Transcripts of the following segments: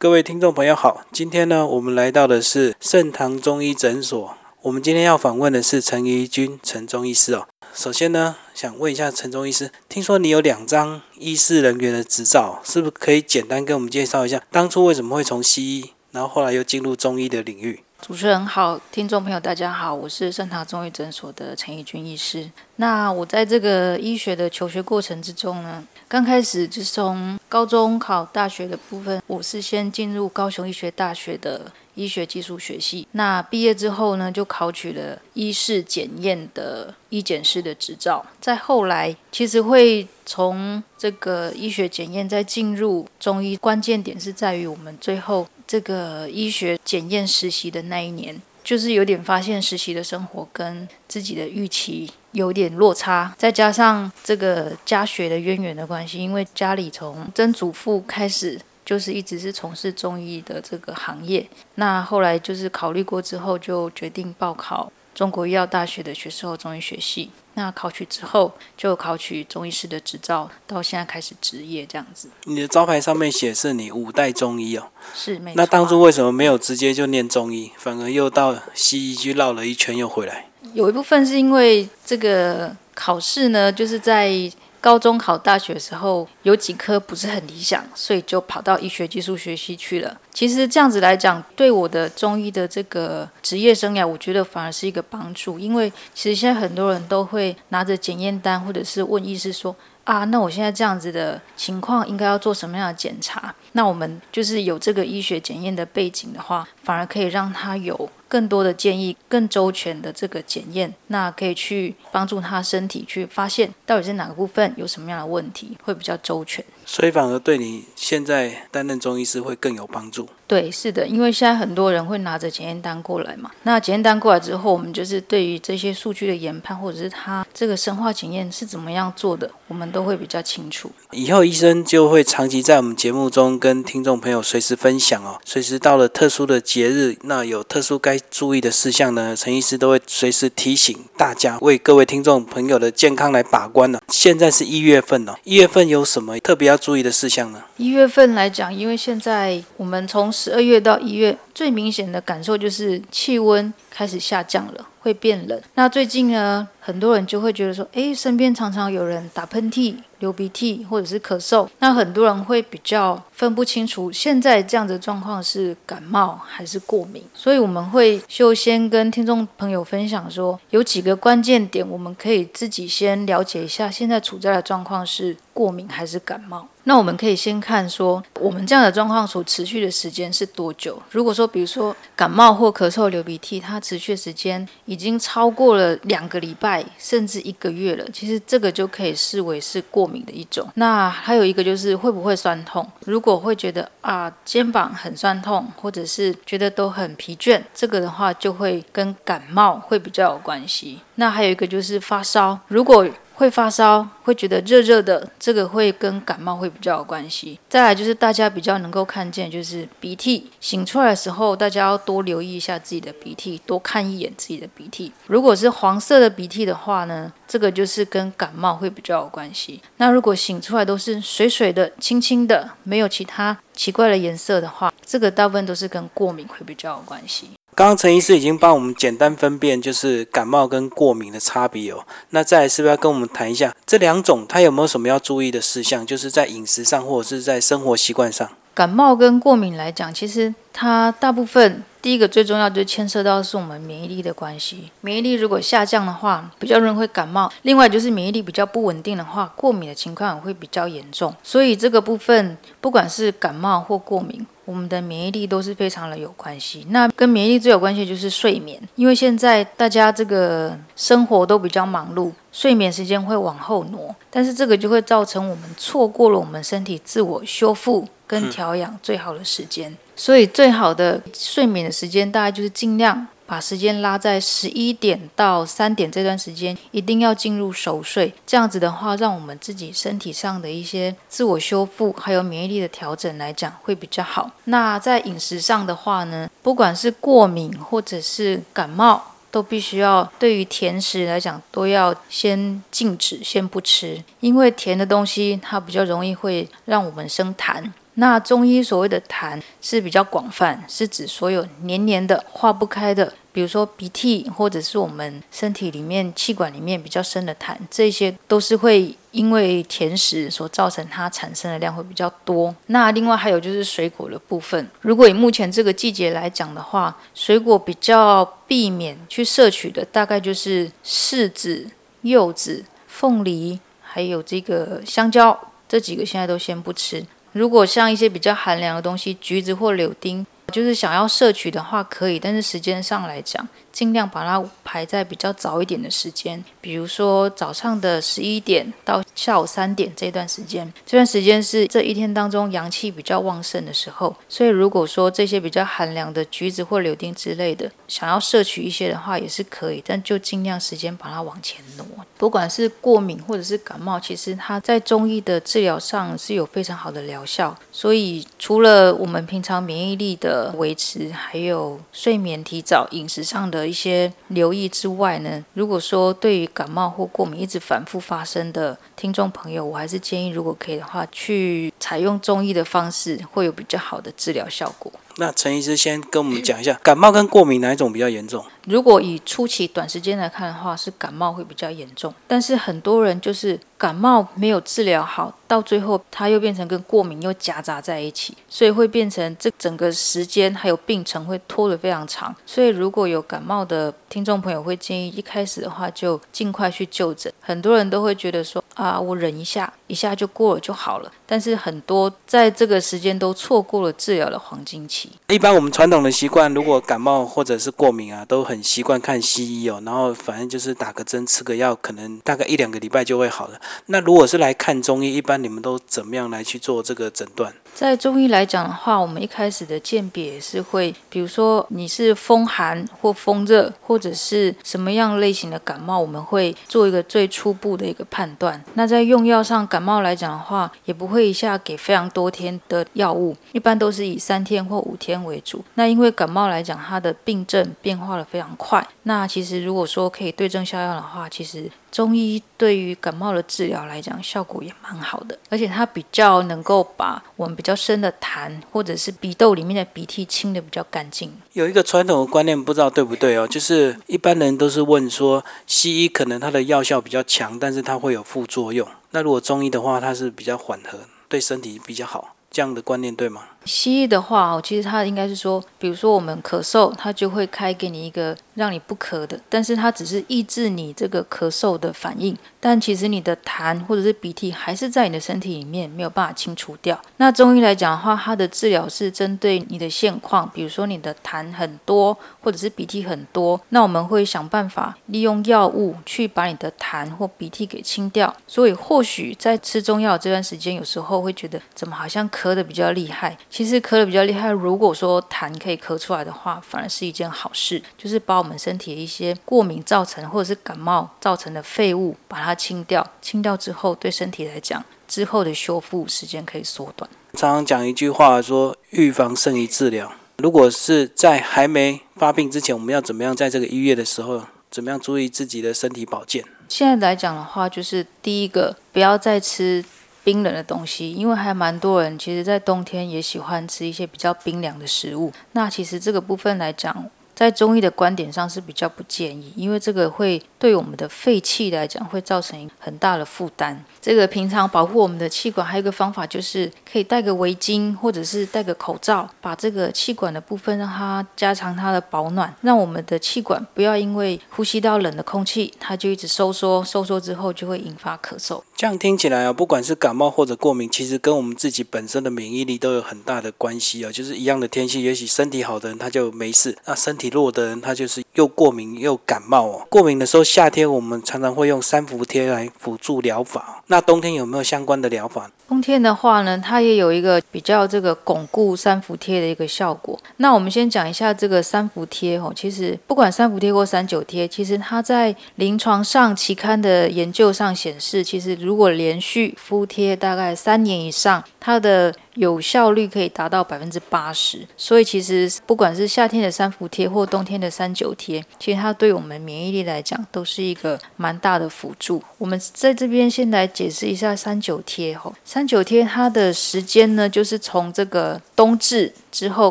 各位听众朋友好，今天呢，我们来到的是盛唐中医诊所。我们今天要访问的是陈怡君陈中医师哦。首先呢，想问一下陈中医师，听说你有两张医师人员的执照，是不是可以简单跟我们介绍一下，当初为什么会从西医，然后后来又进入中医的领域？主持人好，听众朋友大家好，我是盛唐中医诊所的陈怡君医师。那我在这个医学的求学过程之中呢，刚开始就是从高中考大学的部分，我是先进入高雄医学大学的医学技术学系。那毕业之后呢，就考取了医师检验的医检师的执照。再后来，其实会从这个医学检验再进入中医，关键点是在于我们最后这个医学检验实习的那一年。就是有点发现实习的生活跟自己的预期有点落差，再加上这个家学的渊源的关系，因为家里从曾祖父开始就是一直是从事中医的这个行业，那后来就是考虑过之后，就决定报考中国医药大学的学士后中医学系。那考取之后，就考取中医师的执照，到现在开始执业这样子。你的招牌上面写是你五代中医哦，是没错。那当初为什么没有直接就念中医，反而又到西医去绕了一圈又回来？有一部分是因为这个考试呢，就是在。高中考大学的时候，有几科不是很理想，所以就跑到医学技术学习去了。其实这样子来讲，对我的中医的这个职业生涯，我觉得反而是一个帮助。因为其实现在很多人都会拿着检验单，或者是问医师说：“啊，那我现在这样子的情况，应该要做什么样的检查？”那我们就是有这个医学检验的背景的话，反而可以让他有。更多的建议，更周全的这个检验，那可以去帮助他身体去发现到底是哪个部分有什么样的问题，会比较周全。所以反而对你现在担任中医师会更有帮助。对，是的，因为现在很多人会拿着检验单过来嘛。那检验单过来之后，我们就是对于这些数据的研判，或者是他这个生化检验是怎么样做的，我们都会比较清楚。以后医生就会长期在我们节目中跟听众朋友随时分享哦。随时到了特殊的节日，那有特殊该注意的事项呢，陈医师都会随时提醒大家，为各位听众朋友的健康来把关呢。现在是一月份哦，一月份有什么特别要注意的事项呢？一月份来讲，因为现在我们从十二月到一月，最明显的感受就是气温开始下降了，会变冷。那最近呢，很多人就会觉得说，诶，身边常常有人打喷嚏。流鼻涕或者是咳嗽，那很多人会比较分不清楚现在这样的状况是感冒还是过敏，所以我们会就先跟听众朋友分享说，有几个关键点，我们可以自己先了解一下现在处在的状况是过敏还是感冒。那我们可以先看说，我们这样的状况所持续的时间是多久？如果说，比如说感冒或咳嗽、流鼻涕，它持续时间已经超过了两个礼拜，甚至一个月了，其实这个就可以视为是过敏的一种。那还有一个就是会不会酸痛？如果会觉得啊肩膀很酸痛，或者是觉得都很疲倦，这个的话就会跟感冒会比较有关系。那还有一个就是发烧，如果会发烧，会觉得热热的，这个会跟感冒会比较有关系。再来就是大家比较能够看见，就是鼻涕醒出来的时候，大家要多留意一下自己的鼻涕，多看一眼自己的鼻涕。如果是黄色的鼻涕的话呢，这个就是跟感冒会比较有关系。那如果醒出来都是水水的、清清的，没有其他奇怪的颜色的话，这个大部分都是跟过敏会比较有关系。刚刚陈医师已经帮我们简单分辨，就是感冒跟过敏的差别哦。那再来是不是要跟我们谈一下这两种，它有没有什么要注意的事项？就是在饮食上或者是在生活习惯上。感冒跟过敏来讲，其实它大部分第一个最重要就牵涉到是我们免疫力的关系。免疫力如果下降的话，比较容易会感冒。另外就是免疫力比较不稳定的话，过敏的情况也会比较严重。所以这个部分，不管是感冒或过敏。我们的免疫力都是非常的有关系。那跟免疫力最有关系就是睡眠，因为现在大家这个生活都比较忙碌，睡眠时间会往后挪，但是这个就会造成我们错过了我们身体自我修复跟调养最好的时间。所以最好的睡眠的时间，大概就是尽量。把时间拉在十一点到三点这段时间，一定要进入熟睡。这样子的话，让我们自己身体上的一些自我修复，还有免疫力的调整来讲会比较好。那在饮食上的话呢，不管是过敏或者是感冒，都必须要对于甜食来讲，都要先禁止，先不吃，因为甜的东西它比较容易会让我们生痰。那中医所谓的痰是比较广泛，是指所有黏黏的、化不开的。比如说鼻涕，或者是我们身体里面气管里面比较深的痰，这些都是会因为甜食所造成它产生的量会比较多。那另外还有就是水果的部分，如果以目前这个季节来讲的话，水果比较避免去摄取的，大概就是柿子、柚子、凤梨，还有这个香蕉，这几个现在都先不吃。如果像一些比较寒凉的东西，橘子或柳丁。就是想要摄取的话可以，但是时间上来讲，尽量把它排在比较早一点的时间，比如说早上的十一点到下午三点这段时间，这段时间是这一天当中阳气比较旺盛的时候。所以如果说这些比较寒凉的橘子或柳丁之类的，想要摄取一些的话也是可以，但就尽量时间把它往前挪。不管是过敏或者是感冒，其实它在中医的治疗上是有非常好的疗效。所以除了我们平常免疫力的维持，还有睡眠提早、饮食上的一些留意之外呢，如果说对于感冒或过敏一直反复发生的听众朋友，我还是建议，如果可以的话，去采用中医的方式，会有比较好的治疗效果。那陈医师先跟我们讲一下，感冒跟过敏哪一种比较严重？如果以初期短时间来看的话，是感冒会比较严重。但是很多人就是感冒没有治疗好，到最后它又变成跟过敏又夹杂在一起，所以会变成这整个时间还有病程会拖得非常长。所以如果有感冒的听众朋友，会建议一开始的话就尽快去就诊。很多人都会觉得说啊，我忍一下，一下就过了就好了。但是很多在这个时间都错过了治疗的黄金期。一般我们传统的习惯，如果感冒或者是过敏啊，都很习惯看西医哦，然后反正就是打个针、吃个药，可能大概一两个礼拜就会好了。那如果是来看中医，一般你们都怎么样来去做这个诊断？在中医来讲的话，我们一开始的鉴别也是会，比如说你是风寒或风热，或者是什么样类型的感冒，我们会做一个最初步的一个判断。那在用药上，感冒来讲的话，也不会一下给非常多天的药物，一般都是以三天或五天为主。那因为感冒来讲，它的病症变化的非常快。那其实如果说可以对症下药的话，其实。中医对于感冒的治疗来讲，效果也蛮好的，而且它比较能够把我们比较深的痰或者是鼻窦里面的鼻涕清的比较干净。有一个传统的观念，不知道对不对哦，就是一般人都是问说，西医可能它的药效比较强，但是它会有副作用。那如果中医的话，它是比较缓和，对身体比较好，这样的观念对吗？西医的话哦，其实它应该是说，比如说我们咳嗽，它就会开给你一个让你不咳的，但是它只是抑制你这个咳嗽的反应，但其实你的痰或者是鼻涕还是在你的身体里面没有办法清除掉。那中医来讲的话，它的治疗是针对你的现况，比如说你的痰很多或者是鼻涕很多，那我们会想办法利用药物去把你的痰或鼻涕给清掉。所以或许在吃中药这段时间，有时候会觉得怎么好像咳的比较厉害。其实咳的比较厉害，如果说痰可以咳出来的话，反而是一件好事，就是把我们身体的一些过敏造成或者是感冒造成的废物把它清掉。清掉之后，对身体来讲，之后的修复时间可以缩短。常常讲一句话说，预防胜于治疗。如果是在还没发病之前，我们要怎么样在这个一月的时候，怎么样注意自己的身体保健？现在来讲的话，就是第一个，不要再吃。冰冷的东西，因为还蛮多人其实，在冬天也喜欢吃一些比较冰凉的食物。那其实这个部分来讲，在中医的观点上是比较不建议，因为这个会对我们的肺气来讲会造成很大的负担。这个平常保护我们的气管，还有一个方法就是可以戴个围巾，或者是戴个口罩，把这个气管的部分让它加强它的保暖，让我们的气管不要因为呼吸到冷的空气，它就一直收缩，收缩之后就会引发咳嗽。这样听起来啊，不管是感冒或者过敏，其实跟我们自己本身的免疫力都有很大的关系啊。就是一样的天气，也许身体好的人他就没事，那身体弱的人他就是又过敏又感冒哦。过敏的时候，夏天我们常常会用三伏贴来辅助疗法。那冬天有没有相关的疗法？冬天的话呢，它也有一个比较这个巩固三伏贴的一个效果。那我们先讲一下这个三伏贴哦。其实不管三伏贴或三九贴，其实它在临床上期刊的研究上显示，其实如果连续敷贴大概三年以上，它的有效率可以达到百分之八十，所以其实不管是夏天的三伏贴或冬天的三九贴，其实它对我们免疫力来讲都是一个蛮大的辅助。我们在这边先来解释一下三九贴吼，三三九天它的时间呢，就是从这个冬至之后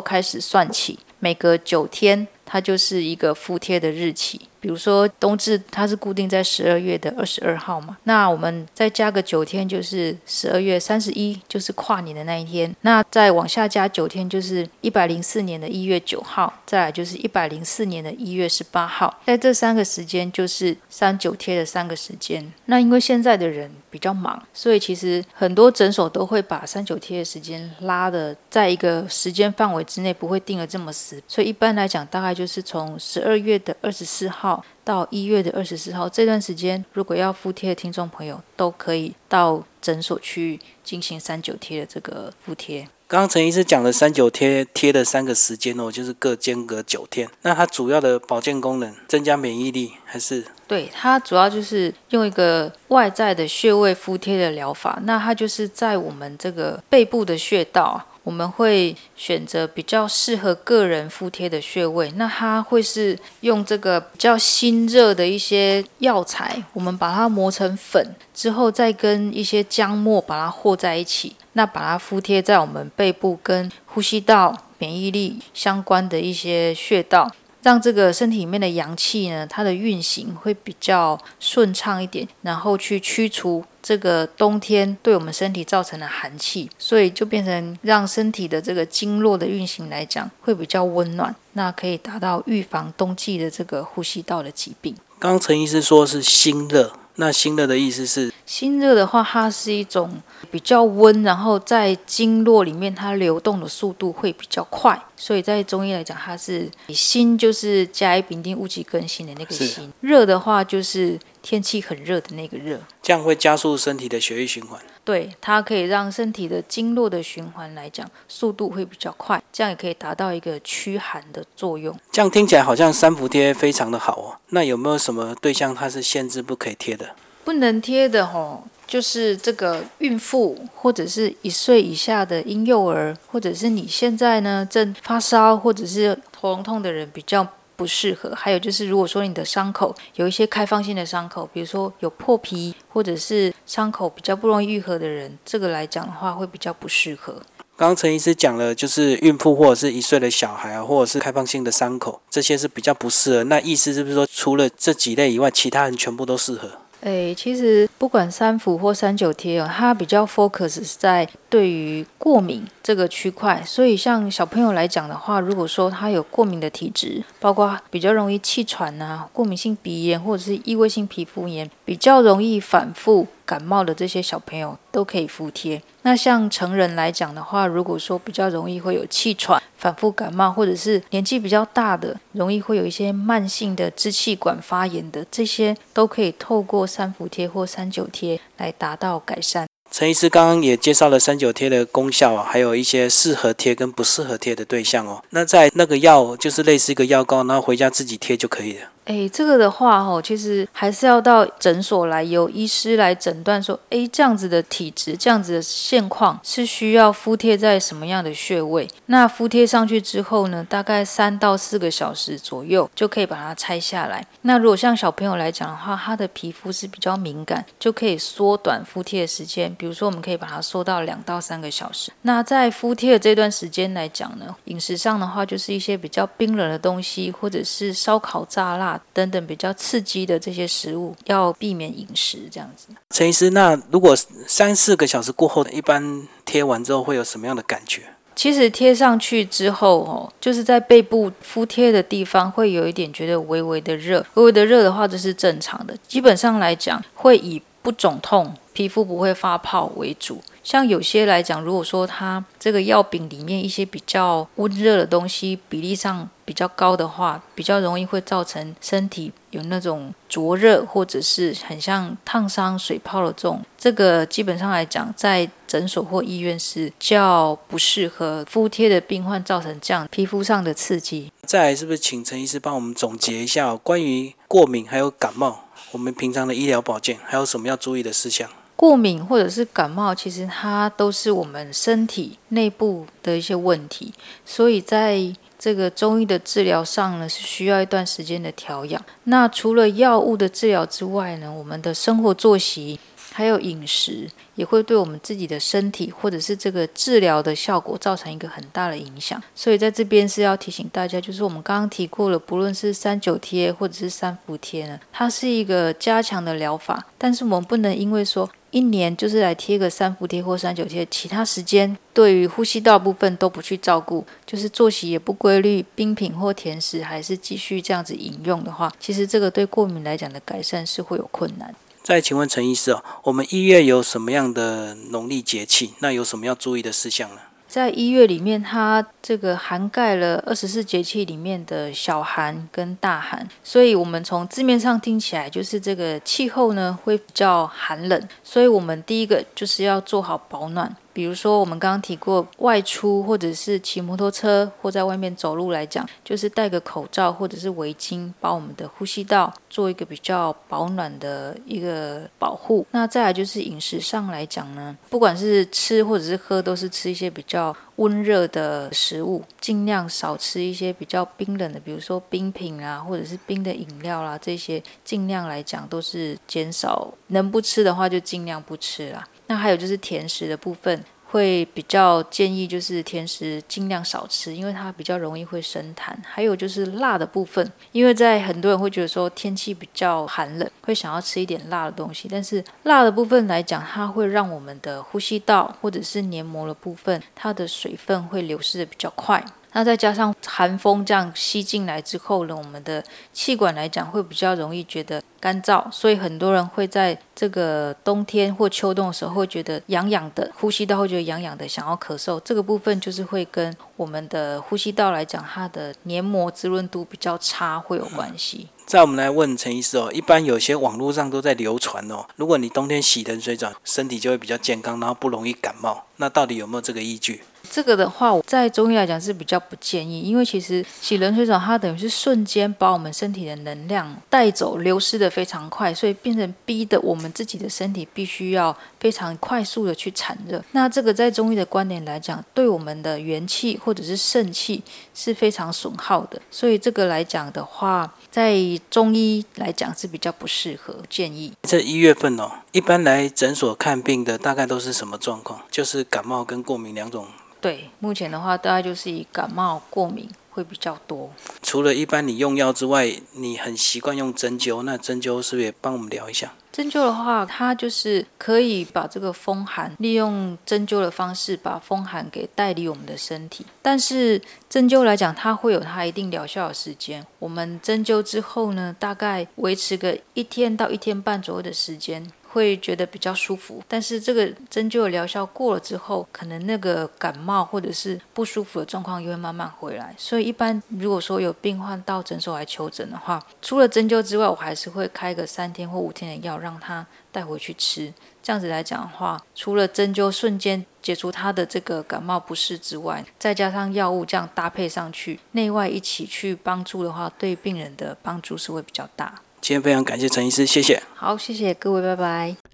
开始算起，每隔九天，它就是一个敷贴的日期。比如说冬至，它是固定在十二月的二十二号嘛，那我们再加个九天，就是十二月三十一，就是跨年的那一天。那再往下加九天，就是一百零四年的一月九号，再来就是一百零四年的一月十八号。在这三个时间，就是三九贴的三个时间。那因为现在的人比较忙，所以其实很多诊所都会把三九贴的时间拉的在一个时间范围之内，不会定的这么死。所以一般来讲，大概就是从十二月的二十四号。到一月的二十四号这段时间，如果要敷贴的听众朋友，都可以到诊所去进行三九贴的这个敷贴。刚刚陈医师讲的三九贴贴的三个时间哦，就是各间隔九天。那它主要的保健功能，增加免疫力还是？对，它主要就是用一个外在的穴位敷贴的疗法。那它就是在我们这个背部的穴道。我们会选择比较适合个人敷贴的穴位，那它会是用这个比较新热的一些药材，我们把它磨成粉之后，再跟一些姜末把它和在一起，那把它敷贴在我们背部跟呼吸道、免疫力相关的一些穴道。让这个身体里面的阳气呢，它的运行会比较顺畅一点，然后去驱除这个冬天对我们身体造成的寒气，所以就变成让身体的这个经络的运行来讲会比较温暖，那可以达到预防冬季的这个呼吸道的疾病。刚陈医师说是心热。那心热的意思是，心热的话，它是一种比较温，然后在经络里面它流动的速度会比较快，所以在中医来讲，它是心就是甲乙丙丁戊己庚辛的那个心，热的话就是天气很热的那个热，这样会加速身体的血液循环。对，它可以让身体的经络的循环来讲速度会比较快，这样也可以达到一个驱寒的作用。这样听起来好像三伏贴非常的好哦。那有没有什么对象它是限制不可以贴的？不能贴的吼，就是这个孕妇或者是一岁以下的婴幼儿，或者是你现在呢正发烧或者是喉咙痛的人比较。不适合。还有就是，如果说你的伤口有一些开放性的伤口，比如说有破皮，或者是伤口比较不容易愈合的人，这个来讲的话会比较不适合。刚刚陈医师讲了，就是孕妇或者是一岁的小孩啊，或者是开放性的伤口，这些是比较不适合。那意思是不是说，除了这几类以外，其他人全部都适合？诶，其实不管三伏或三九贴哦，它比较 focus 是在对于过敏这个区块。所以像小朋友来讲的话，如果说他有过敏的体质，包括比较容易气喘啊、过敏性鼻炎或者是异位性皮肤炎，比较容易反复。感冒的这些小朋友都可以敷贴。那像成人来讲的话，如果说比较容易会有气喘、反复感冒，或者是年纪比较大的，容易会有一些慢性的支气管发炎的，这些都可以透过三伏贴或三九贴来达到改善。陈医师刚刚也介绍了三九贴的功效啊，还有一些适合贴跟不适合贴的对象哦。那在那个药就是类似一个药膏，然后回家自己贴就可以了。哎，这个的话哦，其实还是要到诊所来，由医师来诊断说，哎，这样子的体质，这样子的现况是需要敷贴在什么样的穴位？那敷贴上去之后呢，大概三到四个小时左右就可以把它拆下来。那如果像小朋友来讲的话，他的皮肤是比较敏感，就可以缩短敷贴的时间。比如说，我们可以把它缩到两到三个小时。那在敷贴的这段时间来讲呢，饮食上的话，就是一些比较冰冷的东西，或者是烧烤、炸辣。等等比较刺激的这些食物要避免饮食，这样子。陈医师，那如果三四个小时过后，一般贴完之后会有什么样的感觉？其实贴上去之后，哦，就是在背部敷贴的地方会有一点觉得微微的热，微微的热的话，这是正常的。基本上来讲，会以不肿痛、皮肤不会发泡为主。像有些来讲，如果说它这个药饼里面一些比较温热的东西比例上比较高的话，比较容易会造成身体有那种灼热或者是很像烫伤、水泡的这种。这个基本上来讲，在诊所或医院是较不适合敷贴的病患造成这样皮肤上的刺激。再来，是不是请陈医师帮我们总结一下关于过敏还有感冒，我们平常的医疗保健还有什么要注意的事项？过敏或者是感冒，其实它都是我们身体内部的一些问题，所以在这个中医的治疗上呢，是需要一段时间的调养。那除了药物的治疗之外呢，我们的生活作息。还有饮食，也会对我们自己的身体或者是这个治疗的效果造成一个很大的影响。所以在这边是要提醒大家，就是我们刚刚提过了，不论是三九贴或者是三伏贴呢，它是一个加强的疗法，但是我们不能因为说一年就是来贴个三伏贴或三九贴，其他时间对于呼吸道部分都不去照顾，就是作息也不规律，冰品或甜食还是继续这样子饮用的话，其实这个对过敏来讲的改善是会有困难。再请问陈医师哦，我们一月有什么样的农历节气？那有什么要注意的事项呢？在一月里面，它这个涵盖了二十四节气里面的小寒跟大寒，所以我们从字面上听起来就是这个气候呢会比较寒冷，所以我们第一个就是要做好保暖。比如说，我们刚刚提过外出或者是骑摩托车或在外面走路来讲，就是戴个口罩或者是围巾，把我们的呼吸道做一个比较保暖的一个保护。那再来就是饮食上来讲呢，不管是吃或者是喝，都是吃一些比较温热的食物，尽量少吃一些比较冰冷的，比如说冰品啊，或者是冰的饮料啦，这些尽量来讲都是减少，能不吃的话就尽量不吃啦。那还有就是甜食的部分，会比较建议就是甜食尽量少吃，因为它比较容易会生痰。还有就是辣的部分，因为在很多人会觉得说天气比较寒冷，会想要吃一点辣的东西。但是辣的部分来讲，它会让我们的呼吸道或者是黏膜的部分，它的水分会流失的比较快。那再加上寒风这样吸进来之后呢，我们的气管来讲会比较容易觉得干燥，所以很多人会在这个冬天或秋冬的时候会觉得痒痒的，呼吸道会觉得痒痒的，想要咳嗽。这个部分就是会跟我们的呼吸道来讲，它的黏膜滋润度比较差会有关系。再我们来问陈医师哦，一般有些网络上都在流传哦，如果你冬天洗冷水澡，身体就会比较健康，然后不容易感冒，那到底有没有这个依据？这个的话，在中医来讲是比较不建议，因为其实洗冷水澡，它等于是瞬间把我们身体的能量带走，流失的非常快，所以变成逼的我们自己的身体必须要非常快速的去产热。那这个在中医的观点来讲，对我们的元气或者是肾气是非常损耗的，所以这个来讲的话，在中医来讲是比较不适合建议。这一月份哦，一般来诊所看病的大概都是什么状况？就是感冒跟过敏两种。对，目前的话，大概就是以感冒、过敏会比较多。除了一般你用药之外，你很习惯用针灸，那针灸是不是也帮我们聊一下？针灸的话，它就是可以把这个风寒，利用针灸的方式把风寒给带离我们的身体。但是针灸来讲，它会有它一定疗效的时间。我们针灸之后呢，大概维持个一天到一天半左右的时间。会觉得比较舒服，但是这个针灸的疗效过了之后，可能那个感冒或者是不舒服的状况又会慢慢回来。所以一般如果说有病患到诊所来求诊的话，除了针灸之外，我还是会开个三天或五天的药让他带回去吃。这样子来讲的话，除了针灸瞬间解除他的这个感冒不适之外，再加上药物这样搭配上去，内外一起去帮助的话，对病人的帮助是会比较大。今天非常感谢陈医师，谢谢。好，谢谢各位，拜拜。